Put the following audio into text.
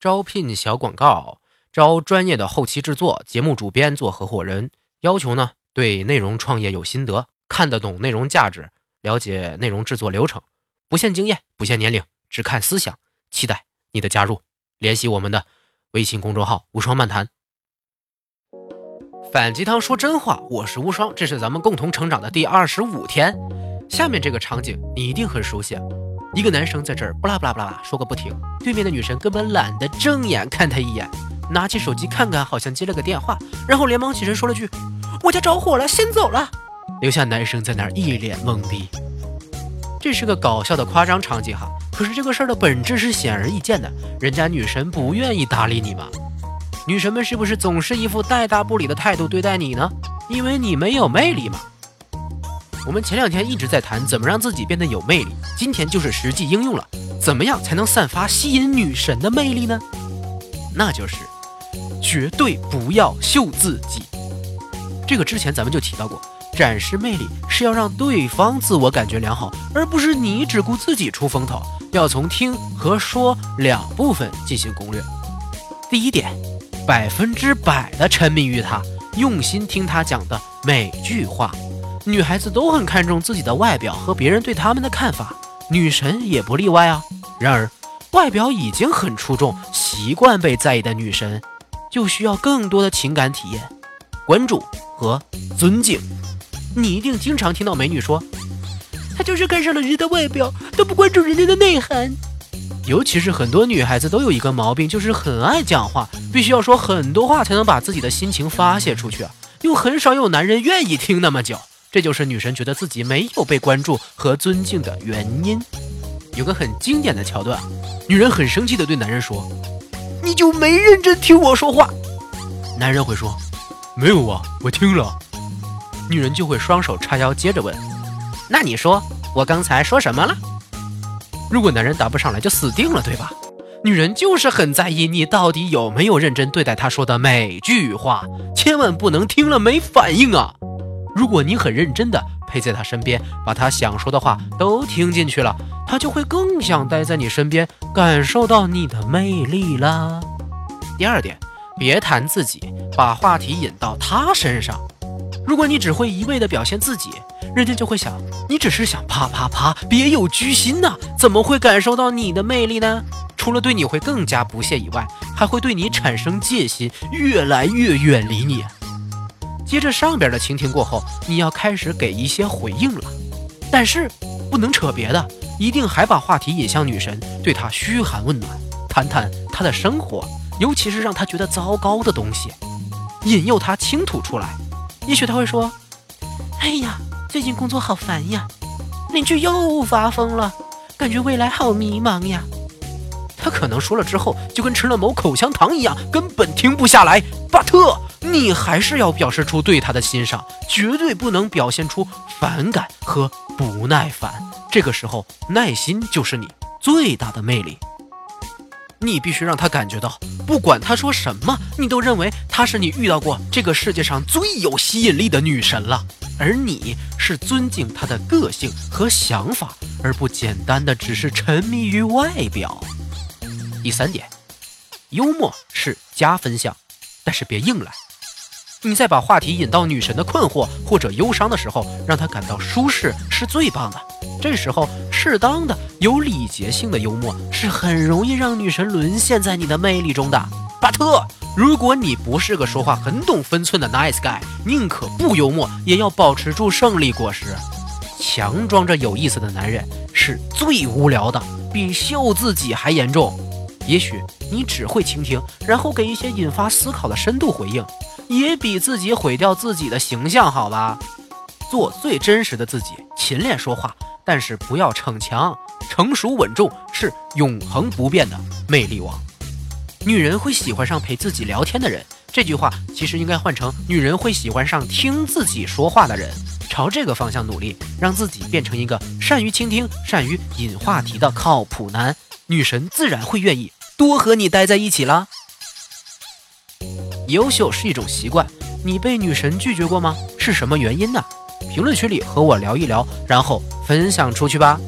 招聘小广告，招专业的后期制作、节目主编做合伙人，要求呢对内容创业有心得，看得懂内容价值，了解内容制作流程，不限经验，不限年龄，只看思想。期待你的加入，联系我们的微信公众号“无双漫谈”。反鸡汤说真话，我是无双，这是咱们共同成长的第二十五天。下面这个场景你一定很熟悉。一个男生在这儿不拉不拉不拉说个不停，对面的女生根本懒得正眼看他一眼，拿起手机看看，好像接了个电话，然后连忙起身说了句：“我家着火了，先走了。”留下男生在那儿一脸懵逼。这是个搞笑的夸张场景哈，可是这个事儿的本质是显而易见的，人家女神不愿意搭理你嘛。女神们是不是总是一副带大不理的态度对待你呢？因为你没有魅力嘛。我们前两天一直在谈怎么让自己变得有魅力，今天就是实际应用了。怎么样才能散发吸引女神的魅力呢？那就是绝对不要秀自己。这个之前咱们就提到过，展示魅力是要让对方自我感觉良好，而不是你只顾自己出风头。要从听和说两部分进行攻略。第一点，百分之百的沉迷于他，用心听他讲的每句话。女孩子都很看重自己的外表和别人对她们的看法，女神也不例外啊。然而，外表已经很出众，习惯被在意的女神，就需要更多的情感体验、关注和尊敬。你一定经常听到美女说：“她就是看上了人家的外表，都不关注人家的内涵。”尤其是很多女孩子都有一个毛病，就是很爱讲话，必须要说很多话才能把自己的心情发泄出去啊，又很少有男人愿意听那么久。这就是女神觉得自己没有被关注和尊敬的原因。有个很经典的桥段，女人很生气地对男人说：“你就没认真听我说话。”男人会说：“没有啊，我听了。”女人就会双手叉腰，接着问：“那你说我刚才说什么了？”如果男人答不上来，就死定了，对吧？女人就是很在意你到底有没有认真对待她说的每句话，千万不能听了没反应啊！如果你很认真的陪在他身边，把他想说的话都听进去了，他就会更想待在你身边，感受到你的魅力啦。第二点，别谈自己，把话题引到他身上。如果你只会一味的表现自己，人家就会想你只是想啪啪啪，别有居心呐，怎么会感受到你的魅力呢？除了对你会更加不屑以外，还会对你产生戒心，越来越远离你。接着上边的倾听过后，你要开始给一些回应了，但是不能扯别的，一定还把话题引向女神，对她嘘寒问暖，谈谈她的生活，尤其是让她觉得糟糕的东西，引诱她倾吐出来。也许她会说：“哎呀，最近工作好烦呀，邻居又发疯了，感觉未来好迷茫呀。”她可能说了之后，就跟吃了某口香糖一样，根本停不下来。巴特。你还是要表示出对他的欣赏，绝对不能表现出反感和不耐烦。这个时候，耐心就是你最大的魅力。你必须让他感觉到，不管他说什么，你都认为他是你遇到过这个世界上最有吸引力的女神了，而你是尊敬她的个性和想法，而不简单的只是沉迷于外表。第三点，幽默是加分项，但是别硬来。你在把话题引到女神的困惑或者忧伤的时候，让她感到舒适是最棒的。这时候，适当的有礼节性的幽默是很容易让女神沦陷在你的魅力中的。巴特，如果你不是个说话很懂分寸的 nice guy，宁可不幽默也要保持住胜利果实。强装着有意思的男人是最无聊的，比秀自己还严重。也许你只会倾听，然后给一些引发思考的深度回应。也比自己毁掉自己的形象好吧？做最真实的自己，勤练说话，但是不要逞强，成熟稳重是永恒不变的魅力王。女人会喜欢上陪自己聊天的人，这句话其实应该换成女人会喜欢上听自己说话的人。朝这个方向努力，让自己变成一个善于倾听、善于引话题的靠谱男，女神自然会愿意多和你待在一起啦。优秀是一种习惯，你被女神拒绝过吗？是什么原因呢？评论区里和我聊一聊，然后分享出去吧。